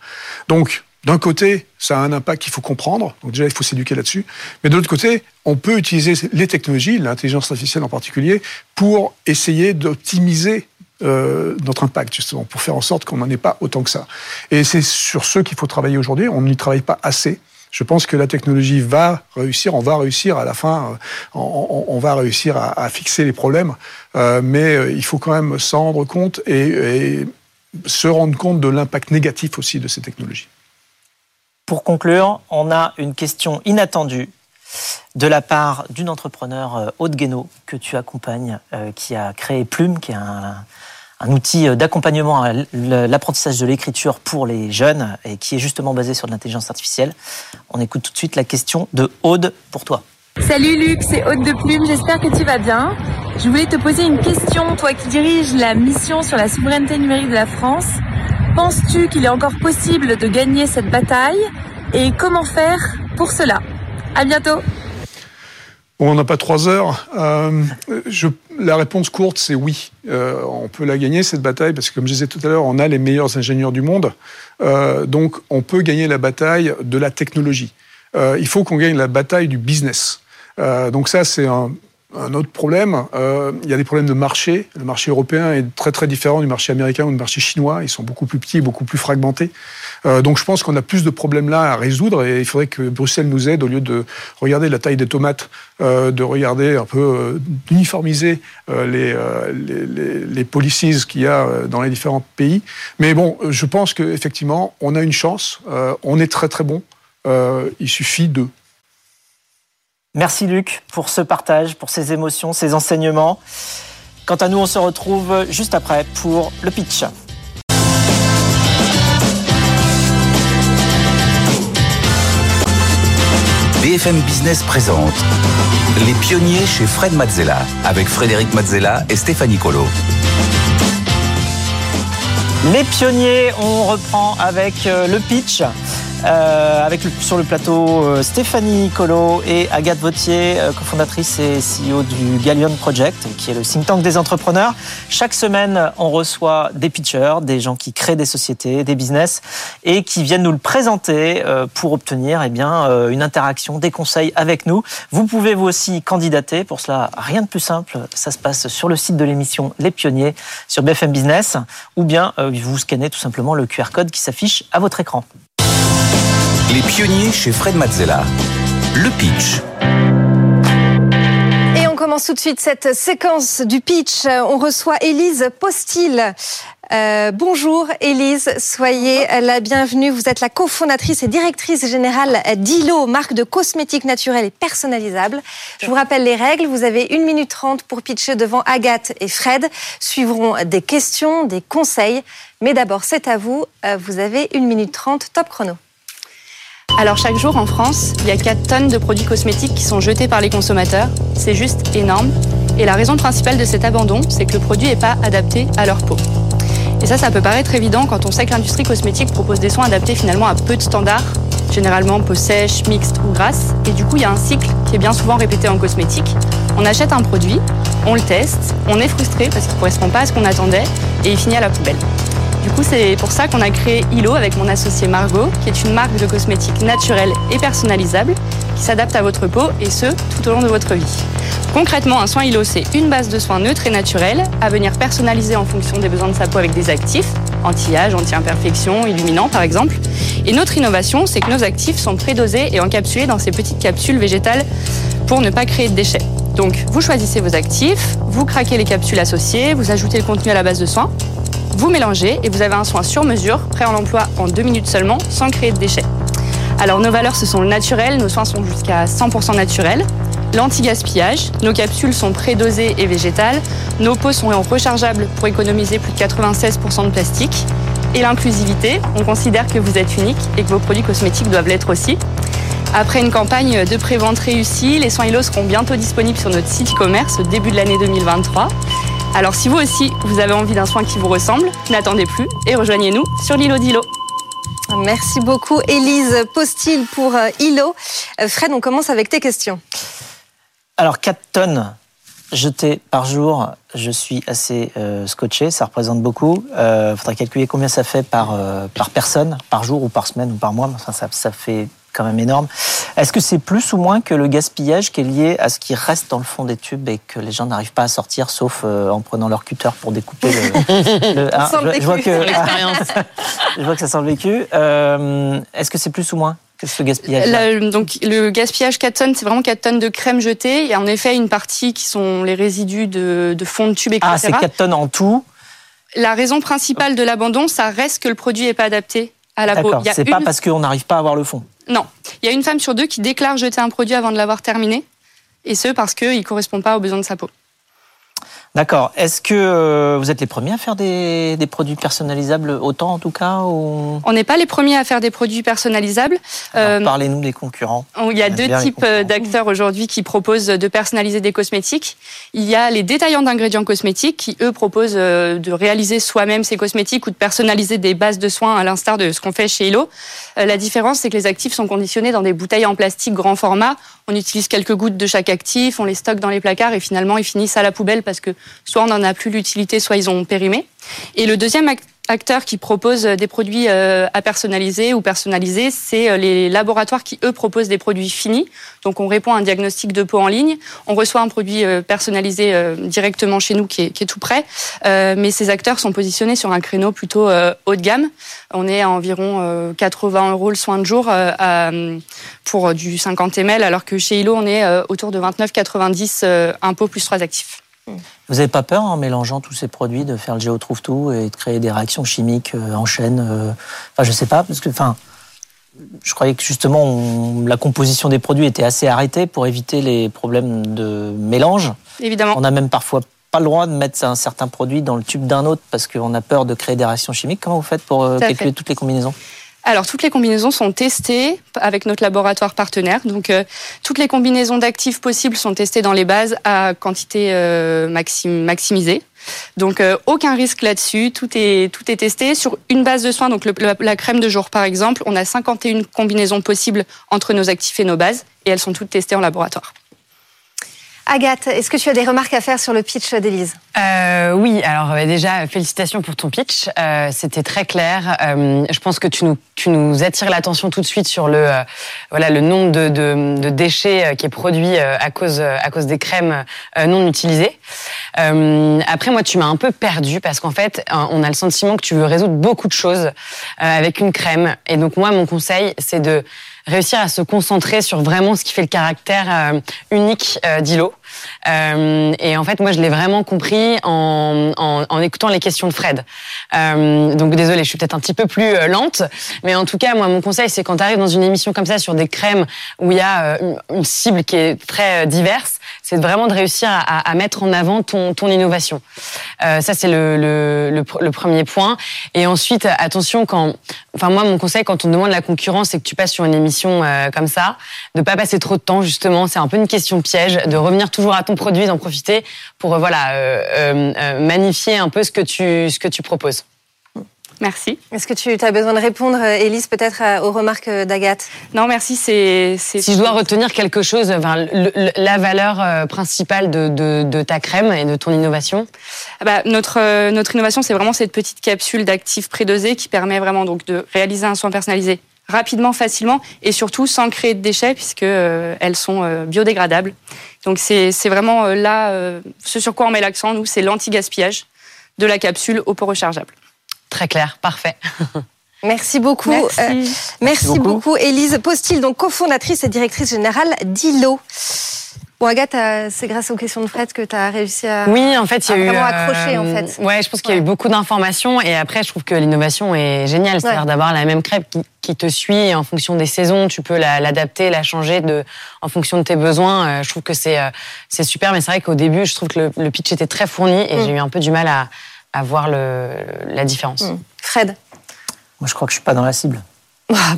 S4: Donc d'un côté, ça a un impact qu'il faut comprendre, donc déjà il faut s'éduquer là-dessus, mais de l'autre côté, on peut utiliser les technologies, l'intelligence artificielle en particulier, pour essayer d'optimiser euh, notre impact, justement, pour faire en sorte qu'on n'en ait pas autant que ça. Et c'est sur ce qu'il faut travailler aujourd'hui. On n'y travaille pas assez. Je pense que la technologie va réussir, on va réussir à la fin, euh, on, va réussir à, fixer les problèmes, euh, mais il faut quand même s'en rendre compte et, se rendre compte de l'impact négatif aussi de ces technologies.
S2: Pour conclure, on a une question inattendue de la part d'une entrepreneur haute Guénaud que tu accompagnes, qui a créé Plume, qui est un, un outil d'accompagnement à l'apprentissage de l'écriture pour les jeunes et qui est justement basé sur de l'intelligence artificielle. On écoute tout de suite la question de Aude pour toi.
S5: Salut Luc, c'est Aude de Plume, j'espère que tu vas bien. Je voulais te poser une question, toi qui diriges la mission sur la souveraineté numérique de la France. Penses-tu qu'il est encore possible de gagner cette bataille et comment faire pour cela? À bientôt
S4: On n'a pas trois heures. Euh, la réponse courte, c'est oui. Euh, on peut la gagner, cette bataille, parce que comme je disais tout à l'heure, on a les meilleurs ingénieurs du monde. Euh, donc, on peut gagner la bataille de la technologie. Il faut qu'on gagne la bataille du business. Donc ça, c'est un, un, autre problème. Euh, il y a des problèmes de marché. Le marché européen est très très différent du marché américain ou du marché chinois. Ils sont beaucoup plus petits, beaucoup plus fragmentés. Euh, donc je pense qu'on a plus de problèmes là à résoudre et il faudrait que Bruxelles nous aide au lieu de regarder la taille des tomates, euh, de regarder un peu euh, d'uniformiser euh, les, les, les, les policies qu'il y a dans les différents pays. Mais bon, je pense qu'effectivement, on a une chance. on est très très bon. il suffit de.
S2: Merci Luc pour ce partage, pour ces émotions, ces enseignements. Quant à nous, on se retrouve juste après pour le pitch.
S1: BFM Business présente Les pionniers chez Fred Mazzella avec Frédéric Mazzella et Stéphanie Colo.
S2: Les pionniers, on reprend avec le pitch. Euh, avec le- sur le plateau euh, Stéphanie Colo et Agathe Vautier, euh, cofondatrice et CEO du Gallion Project, qui est le think tank des entrepreneurs. Chaque semaine, on reçoit des pitchers, des gens qui créent des sociétés, des business, et qui viennent nous le présenter euh, pour obtenir eh bien, euh, une interaction, des conseils avec nous. Vous pouvez vous aussi candidater. Pour cela, rien de plus simple. Ça se passe sur le site de l'émission Les Pionniers sur BFM Business, ou bien vous scannez tout simplement le QR code qui s'affiche à votre écran.
S1: Les pionniers chez Fred Mazzella. Le pitch.
S3: Et on commence tout de suite cette séquence du pitch. On reçoit Élise Postil. Euh, bonjour Élise, soyez la bienvenue. Vous êtes la cofondatrice et directrice générale d'ILO, marque de cosmétiques naturels et personnalisables. Je vous rappelle les règles. Vous avez 1 minute 30 pour pitcher devant Agathe et Fred. Suivront des questions, des conseils. Mais d'abord, c'est à vous. Euh, Vous avez 1 minute 30, top chrono.
S6: Alors chaque jour en France, il y a 4 tonnes de produits cosmétiques qui sont jetés par les consommateurs. C'est juste énorme. Et la raison principale de cet abandon, c'est que le produit n'est pas adapté à leur peau. Et ça, ça peut paraître évident quand on sait que l'industrie cosmétique propose des soins adaptés finalement à peu de standards, généralement peau sèche, mixte ou grasse. Et du coup, il y a un cycle qui est bien souvent répété en cosmétique. On achète un produit, on le teste, on est frustré parce qu'il ne correspond pas à ce qu'on attendait et il finit à la poubelle. Du coup, c'est pour ça qu'on a créé ILO avec mon associé Margot, qui est une marque de cosmétiques naturelle et personnalisable qui s'adapte à votre peau et ce, tout au long de votre vie. Concrètement, un soin ILO, c'est une base de soins neutre et naturelle à venir personnaliser en fonction des besoins de sa peau avec des actifs, anti-âge, anti-imperfection, illuminants par exemple. Et notre innovation, c'est que nos actifs sont prédosés et encapsulés dans ces petites capsules végétales pour ne pas créer de déchets. Donc, vous choisissez vos actifs, vous craquez les capsules associées, vous ajoutez le contenu à la base de soins, vous mélangez et vous avez un soin sur mesure, prêt en emploi en deux minutes seulement, sans créer de déchets. Alors nos valeurs, ce sont le naturel, nos soins sont jusqu'à 100% naturels. L'anti-gaspillage, nos capsules sont prédosées et végétales, nos pots sont rechargeables pour économiser plus de 96% de plastique. Et l'inclusivité, on considère que vous êtes unique et que vos produits cosmétiques doivent l'être aussi. Après une campagne de pré-vente réussie, les soins ILO seront bientôt disponibles sur notre site e-commerce au début de l'année 2023. Alors si vous aussi, vous avez envie d'un soin qui vous ressemble, n'attendez plus et rejoignez-nous sur l'îlot d'Ilo.
S3: Merci beaucoup, Élise Postil, pour euh, ILO. Euh, Fred, on commence avec tes questions.
S2: Alors 4 tonnes jetées par jour, je suis assez euh, scotché, ça représente beaucoup. Il euh, faudrait calculer combien ça fait par, euh, par personne, par jour ou par semaine ou par mois, mais enfin, ça, ça fait quand même énorme. Est-ce que c'est plus ou moins que le gaspillage qui est lié à ce qui reste dans le fond des tubes et que les gens n'arrivent pas à sortir sauf euh, en prenant leur cutter pour découper le... le- hein,
S3: sent le
S2: je, je vois que, je vois que ça sent le vécu. Euh, Est-ce que c'est plus ou moins que ce gaspillage
S6: La- donc le gaspillage 4 tonnes, c'est vraiment 4 tonnes de crème jetée. Il y a en effet une partie qui sont les résidus de, de fond de tube, etc.
S2: Ah, c'est 4 tonnes en tout.
S6: La raison principale de l'abandon, ça reste que le produit n'est pas adapté à la peau.
S2: D'accord. C'est pas
S6: une-
S2: parce qu'on n'arrive pas à avoir le fond.
S6: Non, il y a une femme sur deux qui déclare jeter un produit avant de l'avoir terminé, et ce parce qu'il ne correspond pas aux besoins de sa peau.
S2: D'accord. Est-ce que euh, vous êtes les premiers à faire des, des produits personnalisables autant en tout cas ou...
S6: On n'est pas les premiers à faire des produits personnalisables. Euh,
S2: Parlez-nous des concurrents.
S6: Il y a deux types euh, d'acteurs aujourd'hui qui proposent de personnaliser des cosmétiques. Il y a les détaillants d'ingrédients cosmétiques qui, eux, proposent de réaliser soi-même ces cosmétiques ou de personnaliser des bases de soins à l'instar de ce qu'on fait chez. Euh, La différence, c'est que les actifs sont conditionnés dans des bouteilles en plastique grand format. On utilise quelques gouttes de chaque actif, on les stocke dans les placards et finalement, ils finissent à la poubelle parce que soit on n'en a plus l'utilité, soit ils ont périmé. Et le deuxième ac- acteur qui propose des produits euh, à personnaliser ou personnaliser, c'est euh, les laboratoires qui, eux, proposent des produits finis. Donc, on répond à un diagnostic de peau en ligne. On reçoit un produit euh, personnalisé euh, directement chez nous qui est, qui est tout prêt. Euh, mais ces acteurs sont positionnés sur un créneau plutôt euh, haut de gamme. On est à environ euh, 80 euros le soin de jour euh, pour euh, du 50 ml, alors que chez Ilo, on est euh, autour de 29,90 euh, un pot plus trois actifs.
S2: Vous n'avez pas peur en mélangeant tous ces produits de faire le géo trouve tout et de créer des réactions chimiques euh, en chaîne euh, Enfin, je sais pas parce que, enfin, je croyais que justement on- la composition des produits était assez arrêtée pour éviter les problèmes de mélange.
S6: Évidemment.
S2: On a même parfois pas le droit de mettre un certain produit dans le tube d'un autre parce qu'on a peur de créer des réactions chimiques. Comment vous faites pour euh, calculer
S6: fait.
S2: toutes les combinaisons?
S6: Alors, toutes les combinaisons sont testées avec notre laboratoire partenaire. Donc, euh, toutes les combinaisons d'actifs possibles sont testées dans les bases à quantité euh, maximisée. Donc, euh, aucun risque là-dessus. Tout est, tout est testé sur une base de soins. Donc, la, la, crème de jour, par exemple, on a 51 combinaisons possibles entre nos actifs et nos bases. Et elles sont toutes testées en laboratoire.
S3: Agathe, est-ce que tu as des remarques à faire sur le pitch d'Élise?
S7: Euh, Oui, alors euh, déjà, félicitations pour ton pitch. Euh, C'était très clair. Euh, je pense que tu nous, tu nous attires l'attention tout de suite sur le, euh, voilà, le nombre de, de, de, déchets qui est produit à cause, à cause des crèmes non utilisées. après, moi, tu m'as un peu perdu parce qu'en fait, on a le sentiment que tu veux résoudre beaucoup de choses avec une crème. Et donc, moi, mon conseil, c'est de réussir à se concentrer sur vraiment ce qui fait le caractère euh, unique euh, d'Ilo. Euh, et en fait, moi, je l'ai vraiment compris en, en, écoutant les questions de Fred. Euh, donc, désolé, je suis peut-être un petit peu plus lente, mais en tout cas, moi, mon conseil, c'est quand tu arrives dans une émission comme ça sur des crèmes où il y a une cible qui est très diverse, c'est vraiment de réussir à, à, mettre en avant ton, ton innovation. Euh, ça, c'est le, le, le, premier point. Et ensuite, attention quand, enfin moi, mon conseil quand on demande la concurrence, c'est que tu passes sur une émission euh, comme ça, de pas passer trop de temps justement. C'est un peu une question piège, de revenir toujours à ton produit, d'en profiter pour euh, voilà euh, euh, magnifier un peu ce que tu ce que tu proposes.
S6: Merci.
S3: Est-ce que tu as besoin de répondre, Élise, peut-être aux remarques d'Agathe?
S6: Non, merci. C'est,
S7: Si je dois retenir quelque chose, enfin, le, la valeur principale de, de, de, ta crème et de ton innovation?
S6: Ah bah, notre, notre innovation, c'est vraiment cette petite capsule d'actifs prédosés qui permet vraiment donc, de réaliser un soin personnalisé rapidement, facilement et surtout sans créer de déchets puisque euh, elles sont euh, biodégradables. Donc c'est vraiment euh, là ce sur quoi on met l'accent nous, c'est l'anti-gaspillage de la capsule au pot rechargeable.
S7: Très clair, parfait.
S3: Merci beaucoup.
S6: Merci,
S3: euh, merci, merci beaucoup. beaucoup. Élise Postil, donc cofondatrice et directrice générale d'ILO. Bon, Agathe, c'est grâce aux questions de Fred que tu as réussi à,
S7: oui, en fait, il y a
S3: vraiment
S7: eu,
S3: accrocher. en fait.
S7: Ouais, je pense qu'il y a eu beaucoup d'informations. Et après, je trouve que l'innovation est géniale. C'est-à-dire ouais. d'avoir la même crêpe qui, qui, te suit en fonction des saisons. Tu peux l'adapter, la, la, changer de, en fonction de tes besoins. Je trouve que c'est c'est super. Mais c'est vrai qu'au début, je trouve que le, le, pitch était très fourni et mm. j'ai eu un peu du mal à, à voir le, la différence.
S3: Mm. Fred?
S2: Moi, je crois que je suis pas dans la cible.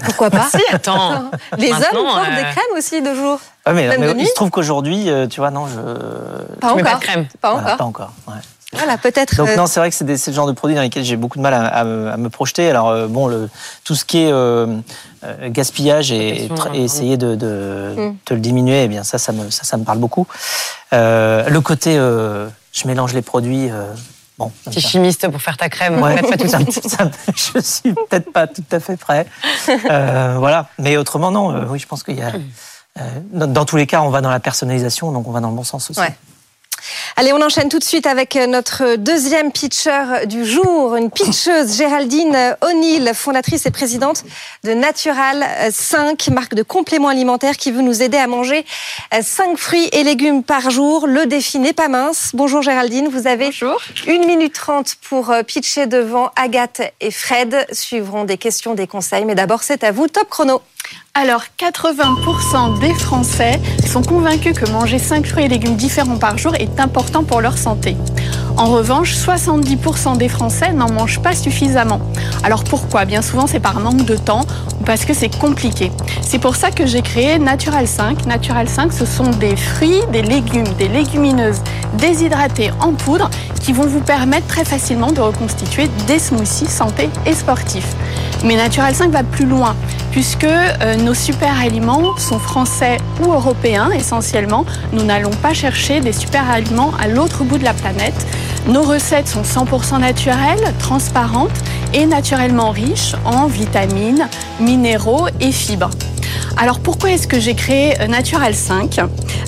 S3: Pourquoi pas
S7: si, attends.
S3: Les hommes portent euh... des crèmes aussi de jour.
S2: Ouais, mais,
S3: Même
S2: mais
S3: de nuit
S2: il se trouve qu'aujourd'hui, euh, tu vois, non, je.
S3: Pas
S7: tu
S3: encore.
S7: mets pas de crème.
S3: Pas
S2: Voilà,
S3: encore.
S2: pas encore. Ouais.
S3: Voilà, peut-être.
S2: Donc
S3: euh,
S2: non, c'est vrai que c'est le genre de produits dans lesquels j'ai beaucoup de mal à, à, me, à me, projeter. Alors euh, bon, le, tout ce qui est euh, gaspillage et, et, essayer de, de, mm. de, le diminuer, eh bien ça, ça me, ça, ça me parle beaucoup. Euh, le côté, je mélange les produits. Bon,
S7: Petit chimiste pour faire ta crème.
S2: Ouais, pas tout ça, ça, je suis peut-être pas tout à fait prêt. Euh, voilà. Mais autrement, non. Euh, oui, je pense qu'il y a. Euh, dans, dans, tous les cas, on va dans la personnalisation, donc on va dans le bon sens aussi.
S3: Ouais. Allez, on enchaîne tout de suite avec notre deuxième pitcher du jour, une pitcheuse, Géraldine O'Neill, fondatrice et présidente de Natural 5, marque de compléments alimentaires qui veut nous aider à manger 5 fruits et légumes par jour. Le défi n'est pas mince. Bonjour Géraldine, vous avez
S6: Bonjour.
S3: 1 minute 30 pour pitcher devant Agathe et Fred. Suivront des questions, des conseils, mais d'abord c'est à vous, top chrono.
S8: Alors, 80% des Français sont convaincus que manger 5 fruits et légumes différents par jour est important pour leur santé. En revanche, 70% des Français n'en mangent pas suffisamment. Alors pourquoi? Bien souvent, c'est par manque de temps ou parce que c'est compliqué. C'est pour ça que j'ai créé Natural 5. Natural 5, ce sont des fruits, des légumes, des légumineuses déshydratées en poudre qui vont vous permettre très facilement de reconstituer des smoothies santé et sportifs. Mais Natural 5 va plus loin puisque euh, nos super aliments sont français ou européens essentiellement. Nous n'allons pas chercher des super aliments à l'autre bout de la planète. Nos recettes sont 100% naturelles, transparentes et naturellement riches en vitamines, minéraux et fibres. Alors pourquoi est-ce que j'ai créé Natural 5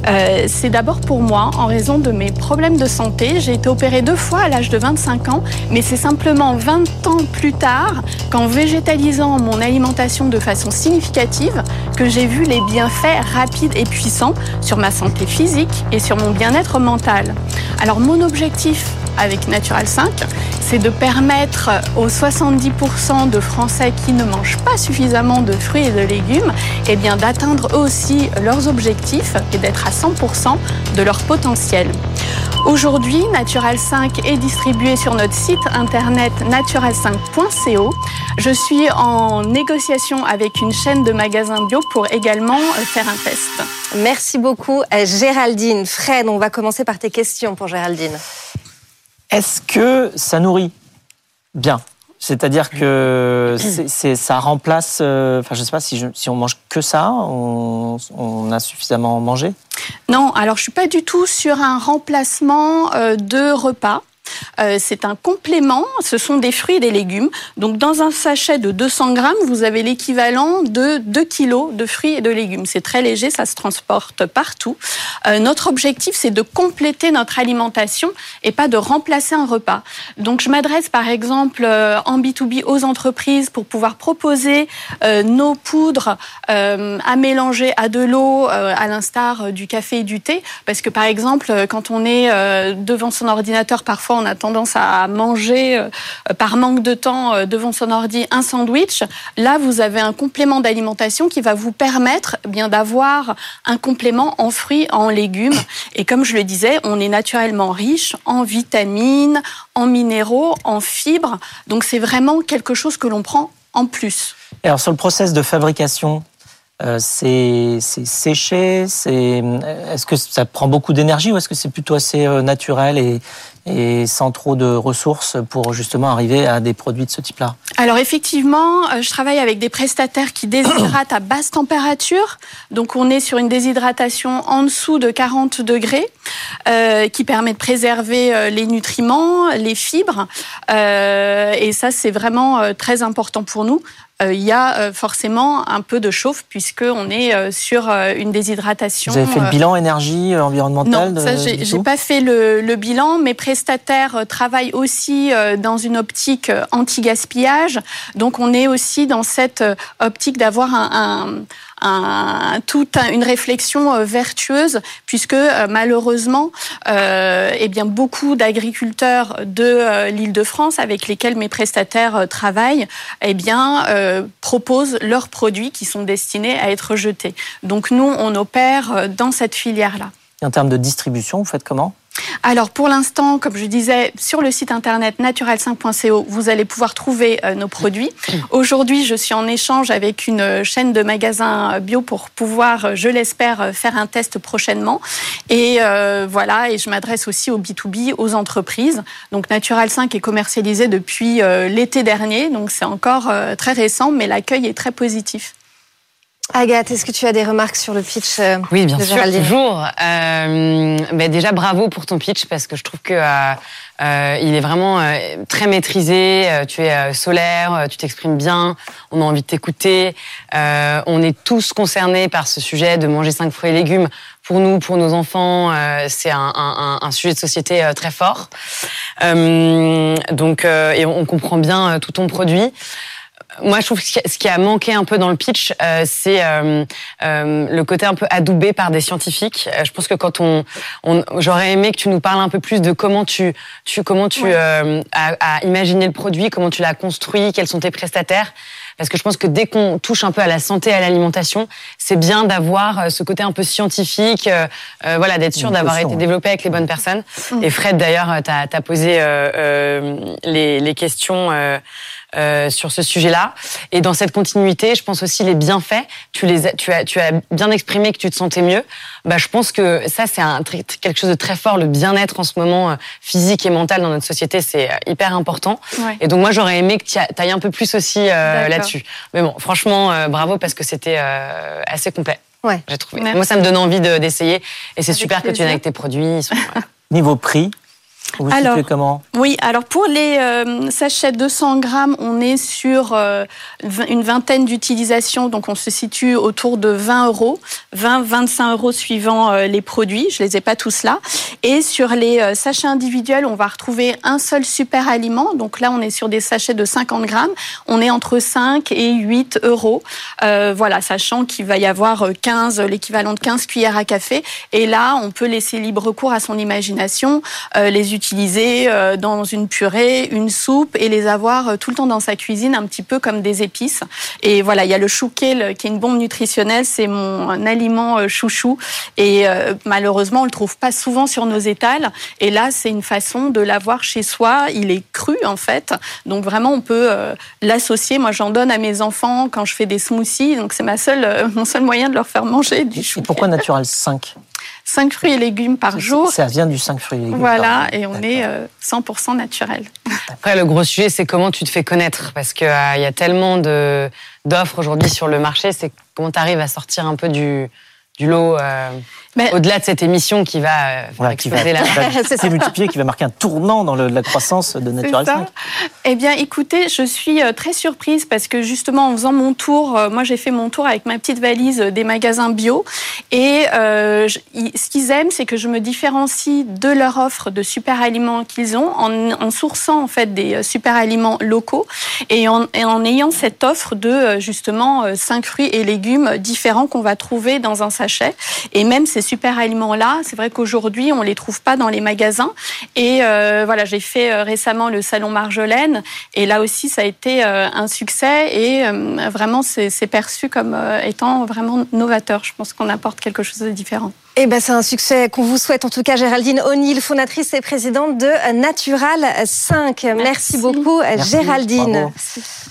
S8: euh, C'est d'abord pour moi en raison de mes problèmes de santé. J'ai été opérée deux fois à l'âge de 25 ans, mais c'est simplement 20 ans plus tard qu'en végétalisant mon alimentation de façon significative que j'ai vu les bienfaits rapides et puissants sur ma santé physique et sur mon bien-être mental. Alors mon objectif avec Natural 5, c'est de permettre aux 70% de Français qui ne mangent pas suffisamment de fruits et de légumes eh bien, d'atteindre eux aussi leurs objectifs et d'être à 100% de leur potentiel. Aujourd'hui, Natural 5 est distribué sur notre site internet natural5.co Je suis en négociation avec une chaîne de magasins bio pour également faire un test.
S3: Merci beaucoup, Géraldine. Fred, on va commencer par tes questions pour Géraldine.
S2: Est-ce que ça nourrit bien? C'est-à-dire que ça remplace. Euh, enfin, je ne sais pas si, on mange que ça, on, a suffisamment mangé?
S8: Non, alors je suis pas du tout sur un remplacement de repas. Euh, c'est un complément, ce sont des fruits et des légumes. Donc dans un sachet de 200 grammes, vous avez l'équivalent de 2 kilos de fruits et de légumes. C'est très léger, ça se transporte partout. Euh, notre objectif, c'est de compléter notre alimentation et pas de remplacer un repas. Donc je m'adresse par exemple euh, en B2B aux entreprises pour pouvoir proposer nos poudres à mélanger à de l'eau, à l'instar du café et du thé. Parce que par exemple, quand on est devant son ordinateur, parfois on a tendance à manger euh, par manque de temps euh, devant son ordi un sandwich. Là, vous avez un complément d'alimentation qui va vous permettre eh bien d'avoir un complément en fruits, en légumes. Et comme je le disais, on est naturellement riche en vitamines, en minéraux, en fibres. Donc c'est vraiment quelque chose que l'on prend en plus.
S2: alors sur le process de fabrication, euh, c'est séché Est-ce que ça prend beaucoup d'énergie ou est-ce que c'est plutôt assez naturel et, et sans trop de ressources pour justement arriver à des produits de ce type-là
S8: Alors effectivement, euh, je travaille avec des prestataires qui déshydratent à basse température. Donc on est sur une déshydratation en dessous de 40 degrés euh, qui permet de préserver euh, les nutriments, les fibres. Euh, et ça, c'est vraiment très important pour nous. Il y a forcément un peu de chauffe puisqu'on est sur une déshydratation.
S2: Vous avez fait le bilan énergie environnementale
S8: Non, ça j'ai pas fait le, le, bilan. Mes prestataires travaillent aussi dans une optique anti-gaspillage. Donc on est aussi dans cette optique d'avoir toute une réflexion euh, vertueuse, puisque euh, malheureusement, euh, eh bien beaucoup d'agriculteurs de euh, l'Île-de-France avec lesquels mes prestataires travaillent, eh bien proposent leurs produits qui sont destinés à être jetés. Donc nous, on opère dans cette filière-là.
S2: En termes de distribution, vous faites comment?
S8: Alors pour l'instant, comme je disais, sur le site internet naturel5.co, vous allez pouvoir trouver euh, nos produits. Aujourd'hui, je suis en échange avec une chaîne de magasins bio pour pouvoir, je l'espère, faire un test prochainement. Et euh, voilà, et je m'adresse aussi au B2B, aux entreprises. Donc Naturel 5 est commercialisé depuis euh, l'été dernier, donc c'est encore très récent, mais l'accueil est très positif.
S3: Agathe, est-ce que tu as des remarques sur le pitch euh,
S7: Oui, bien sûr, toujours. Euh, ben déjà, bravo pour ton pitch parce que je trouve que euh, euh il est vraiment euh, très maîtrisé. Tu es solaire, tu t'exprimes bien. On a envie de t'écouter. on est tous concernés par ce sujet de manger cinq fruits et légumes. Pour nous, pour nos enfants, c'est un, un, un, sujet de société très fort. donc, et on comprend bien tout ton produit moi, je trouve que ce qui a manqué un peu dans le pitch, euh, c'est euh, euh, le côté un peu adoubé par des scientifiques. je pense que quand on, on j'aurais aimé que tu nous parles un peu plus de comment tu, tu comment tu as, as, imaginé le produit, comment tu l'as construit, quels sont tes prestataires. Parce que je pense que dès qu'on touche un peu à la santé, à l'alimentation, c'est bien d'avoir ce côté un peu scientifique, voilà, d'être sûr d'avoir été développé avec les bonnes personnes. Mm. Et Fred, d'ailleurs, t'as as posé les, les questions. Euh, sur ce sujet-là. Et dans cette continuité, je pense aussi les bienfaits. Tu les, as, tu as, tu as bien exprimé que tu te sentais mieux. Bah, je pense que ça c'est un quelque chose de très fort. Le bien-être en ce moment, euh, physique et mental dans notre société, c'est euh, hyper important. Et donc moi, j'aurais aimé que tu ailles un peu plus aussi là-dessus. Mais bon, franchement, bravo parce que c'était assez complet.
S3: Ouais.
S7: J'ai trouvé. Moi, ça me donne envie d'essayer. et c'est super que tu viennes avec tes produits.
S2: Niveau prix, vous alors, comment?
S8: Oui, alors pour les euh, sachets 200 grammes, on est sur euh, une vingtaine d'utilisations, donc on se situe autour de 20 euros, 20-25 euros suivant euh, les produits. Je les ai pas tous là. Et sur les euh, sachets individuels, on va retrouver un seul super aliment. Donc là, on est sur des sachets de 50 grammes. On est entre 5 et 8 euros. Voilà, sachant qu'il va y avoir 15, l'équivalent de 15 cuillères à café. Et là, on peut laisser libre cours à son imagination. les utiliser dans une purée, une soupe et les avoir tout le temps dans sa cuisine, un petit peu comme des épices. Et voilà, il y a le chou kale qui est une bombe nutritionnelle, c'est mon aliment chouchou. Et malheureusement, on le trouve pas souvent sur nos étals. Et là, c'est une façon de l'avoir chez soi. Il est cru en fait, donc vraiment on peut l'associer. Moi, j'en donne à mes enfants quand je fais des smoothies, donc c'est ma seule, mon seul moyen de leur faire manger du chou.
S2: Et pourquoi Natural 5
S8: 5 fruits et légumes par jour.
S2: Ça vient du 5 fruits et légumes.
S8: Voilà, et on est 100% naturel.
S7: Après, le gros sujet, c'est comment tu te fais connaître. Parce qu'il euh, y a tellement d'offres aujourd'hui sur le marché, c'est comment tu arrives à sortir un peu du, du lot. Euh, au-delà de cette émission qui va euh,
S2: voilà, qui va, la... C'est multiplié, qui va marquer un tournant dans la croissance de Natural 5.
S8: Eh bien, écoutez, je suis euh, très surprise parce que justement, en faisant mon tour, moi j'ai fait mon tour avec ma petite valise des magasins bio. Et ce qu'ils aiment, c'est que je me différencie de leur offre de super aliments qu'ils ont en, en, sourçant en fait des super aliments locaux et en, et en ayant cette offre de justement 5 fruits et légumes différents qu'on va trouver dans un sachet et même ces super aliments-là, c'est vrai qu'aujourd'hui, on les trouve pas dans les magasins. Et euh, voilà, j'ai fait euh, récemment le salon Marjolaine. Et là aussi, ça a été euh, un succès. Et vraiment, c'est perçu comme étant vraiment novateur. Je pense qu'on apporte quelque chose de différent.
S3: Eh ben, c'est un succès qu'on vous souhaite. En tout cas, Géraldine O'Neill, fondatrice et présidente de Natural 5. Merci, beaucoup, Géraldine.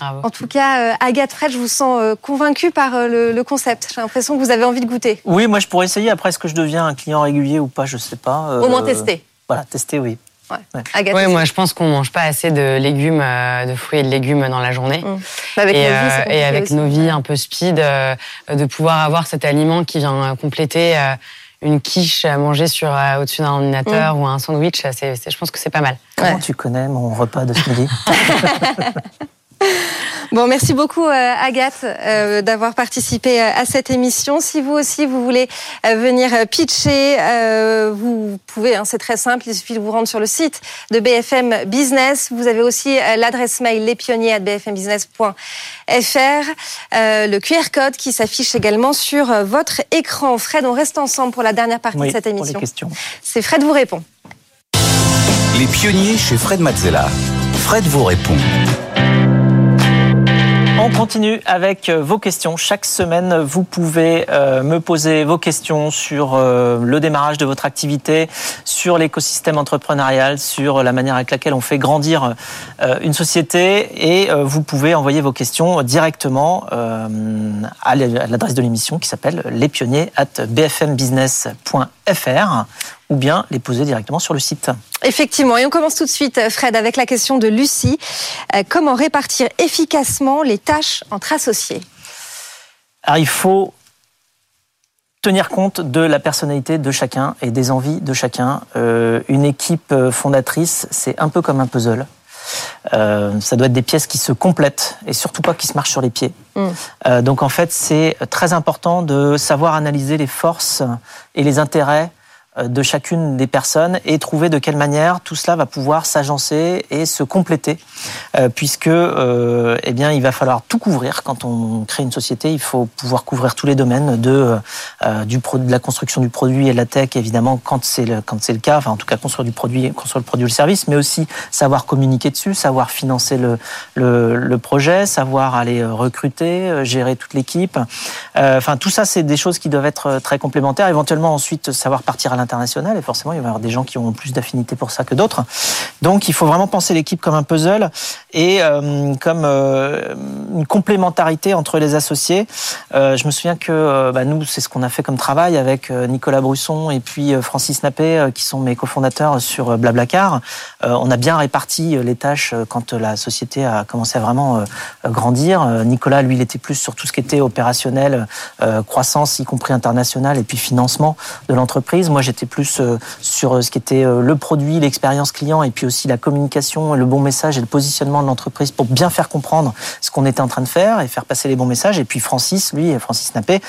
S3: En tout cas, Agathe Fred, je vous sens convaincue par le concept. J'ai l'impression que vous avez envie de goûter.
S2: Oui, moi je pourrais essayer. Après, est-ce que je deviens un client régulier ou pas Je sais pas.
S3: Au moins tester.
S2: Voilà, tester, oui.
S7: Ouais. oui, moi je pense qu'on mange pas assez de légumes, euh, de fruits et de légumes dans la journée. Mmh.
S3: Avec
S7: et,
S3: nos vies,
S7: euh, et avec nos vies un peu speed, euh, de pouvoir avoir cet aliment qui vient compléter une quiche à manger sur au-dessus d'un ordinateur mmh. ou un sandwich, je pense que c'est pas mal.
S2: Comment tu connais mon repas de ce midi?
S3: Bon, merci beaucoup euh, Agathe euh, d'avoir participé euh, à cette émission. Si vous aussi vous voulez venir pitcher, vous pouvez. Hein, c'est très simple. Il suffit de vous rendre sur le site de BFM Business. Vous avez aussi l'adresse mail lespionniers@bfmbusiness.fr, le QR code qui s'affiche également sur votre écran. Fred, on reste ensemble pour la dernière partie de cette émission. C'est Fred vous répond.
S1: Les pionniers chez Fred Mazzella. Fred vous répond.
S2: On continue avec euh, vos questions. Chaque semaine, vous pouvez euh, me poser vos questions sur euh, le démarrage de votre activité, sur l'écosystème entrepreneurial, sur la manière avec laquelle on fait grandir une société. Et vous pouvez envoyer vos questions directement à l'adresse de l'émission qui s'appelle lespionniers at bfmbusiness.fr ou bien les poser directement sur le site.
S3: Effectivement, et on commence tout de suite, Fred, avec la question de Lucie. Euh, comment répartir efficacement les tâches entre associés?
S2: Alors, il faut tenir compte de la personnalité de chacun et des envies de chacun. Euh, une équipe fondatrice, c'est un peu comme un puzzle. Euh, ça doit être des pièces qui se complètent et surtout pas qui se marchent sur les pieds. Mm. donc en fait, c'est très important de savoir analyser les forces et les intérêts euh, de chacune des personnes et trouver de quelle manière tout cela va pouvoir s'agencer et se compléter, euh, puisque euh, eh bien il va falloir tout couvrir quand on crée une société. Il faut pouvoir couvrir tous les domaines de du de la construction du produit et de la tech, évidemment quand c'est le quand c'est le cas. Enfin en tout cas construire du produit, construire le produit ou le service, mais aussi savoir communiquer dessus, savoir financer le le, le projet, savoir aller recruter, gérer toute l'équipe. enfin tout ça c'est des choses qui doivent être très complémentaires. Éventuellement ensuite savoir partir à international et forcément il va y avoir des gens qui ont plus d'affinité pour ça que d'autres. Donc il faut vraiment penser l'équipe comme un puzzle et euh, comme euh, une complémentarité entre les associés. Euh, je me souviens que bah, nous c'est ce qu'on a fait comme travail avec Nicolas Brusson et puis Francis Nappé qui sont mes cofondateurs sur Blablacar. on a bien réparti les tâches quand la société a commencé à vraiment grandir. Nicolas lui il était plus sur tout ce qui était opérationnel, croissance y compris internationale et puis financement de l'entreprise. Moi j'étais plus euh, sur euh, ce qui était euh, le produit, l'expérience client et puis aussi la communication, le bon message et le positionnement de l'entreprise pour bien faire comprendre ce qu'on était en train de faire et faire passer les bons messages. Et puis Francis, lui, Francis Nappé,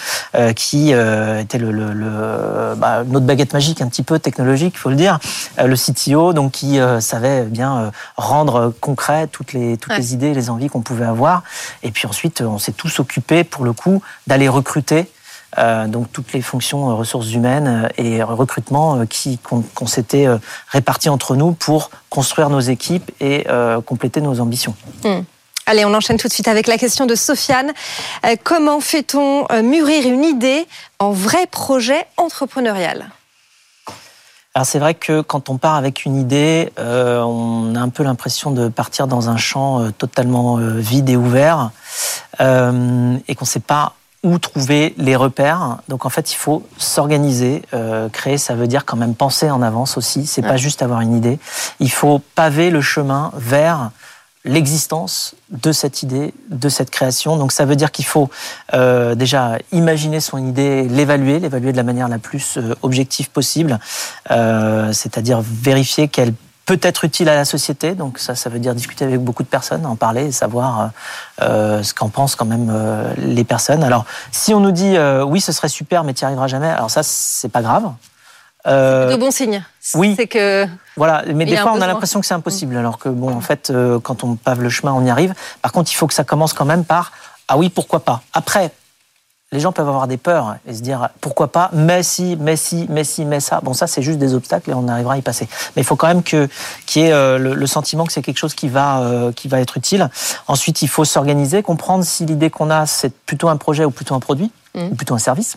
S2: qui était le, le, bah, notre baguette magique un petit peu technologique, il faut le dire, le CTO, donc qui savait bien rendre concret toutes les toutes les idées, les envies qu'on pouvait avoir. Et puis ensuite, on s'est tous occupés pour le coup d'aller recruter donc toutes les fonctions ressources humaines et recrutement qui qu'on s'était répartis entre nous pour construire nos équipes et compléter nos ambitions.
S3: Hmm. Allez, on enchaîne tout de suite avec la question de Sofiane. comment fait-on mûrir une idée en vrai projet entrepreneurial?
S2: Alors c'est vrai que quand on part avec une idée, euh, on a un peu l'impression de partir dans un champ euh, totalement euh, vide et ouvert et qu'on ne sait pas où trouver les repères. Donc en fait, il faut s'organiser, créer. Ça veut dire quand même penser en avance aussi. C'est pas juste avoir une idée. Il faut paver le chemin vers l'existence de cette idée, de cette création. Donc ça veut dire qu'il faut euh, déjà imaginer son idée, l'évaluer, l'évaluer de la manière la plus euh, objective possible, euh, c'est-à-dire vérifier qu'elle peut être utile à la société. Donc ça, ça veut dire discuter avec beaucoup de personnes, en parler, et savoir ce qu'en pensent quand même les personnes. Alors si on nous dit oui, ce serait super, mais tu n'y arriveras jamais, alors ça, c'est pas grave.
S3: Euh, de bon signe.
S2: Oui.
S3: C'est que.
S2: Voilà, mais des fois on a l'impression que c'est impossible, alors que bon, en fait, euh, quand on pave le chemin, on y arrive. Par contre, il faut que ça commence quand même par ah oui, pourquoi pas. Après, les gens peuvent avoir des peurs et se dire pourquoi pas, mais si, mais si, mais si, mais ça. Bon, ça, c'est juste des obstacles et on arrivera à y passer. Mais il faut quand même que qu'il y ait euh, le, sentiment que c'est quelque chose qui va euh, qui va être utile. Ensuite, il faut s'organiser, comprendre si l'idée qu'on a c'est plutôt un projet ou plutôt un produit mmh. ou plutôt un service,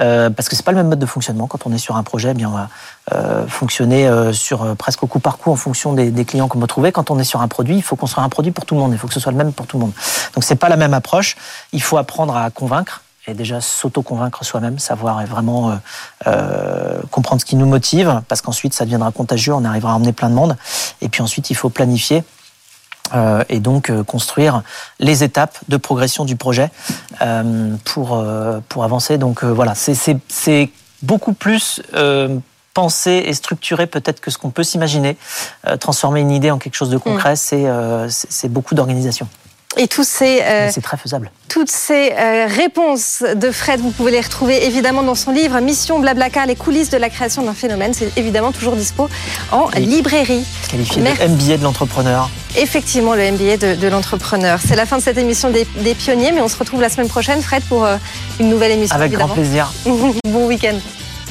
S2: euh, parce que c'est pas le même mode de fonctionnement. Quand on est sur un projet, eh bien on va fonctionner sur presque au coup par coup en fonction des, des clients qu'on va trouver. Quand on est sur un produit, il faut construire un produit pour tout le monde. Il faut que ce soit le même pour tout le monde. Donc c'est pas la même approche. Il faut apprendre à convaincre et déjà s'auto-convaincre soi-même, savoir vraiment euh, euh, comprendre ce qui nous motive, parce qu'ensuite ça deviendra contagieux, on arrivera à emmener plein de monde. Et puis ensuite, il faut planifier. Euh, et donc construire les étapes de progression du projet pour, pour avancer. Donc voilà, c'est beaucoup plus pensé et structuré peut-être que ce qu'on peut s'imaginer. transformer une idée en quelque chose de concret, mm. c'est beaucoup d'organisation.
S3: Et tous ces,
S2: euh, c'est très faisable.
S3: Toutes ces euh, réponses de Fred, vous pouvez les retrouver évidemment dans son livre Mission Blablacar, les coulisses de la création d'un phénomène. C'est évidemment toujours dispo en librairie.
S2: Qualifié de MBA de l'entrepreneur.
S3: Effectivement, le MBA de, l'entrepreneur. C'est la fin de cette émission des, pionniers, mais on se retrouve la semaine prochaine, Fred, pour euh, une nouvelle émission.
S2: Avec grand plaisir.
S3: bon week-end.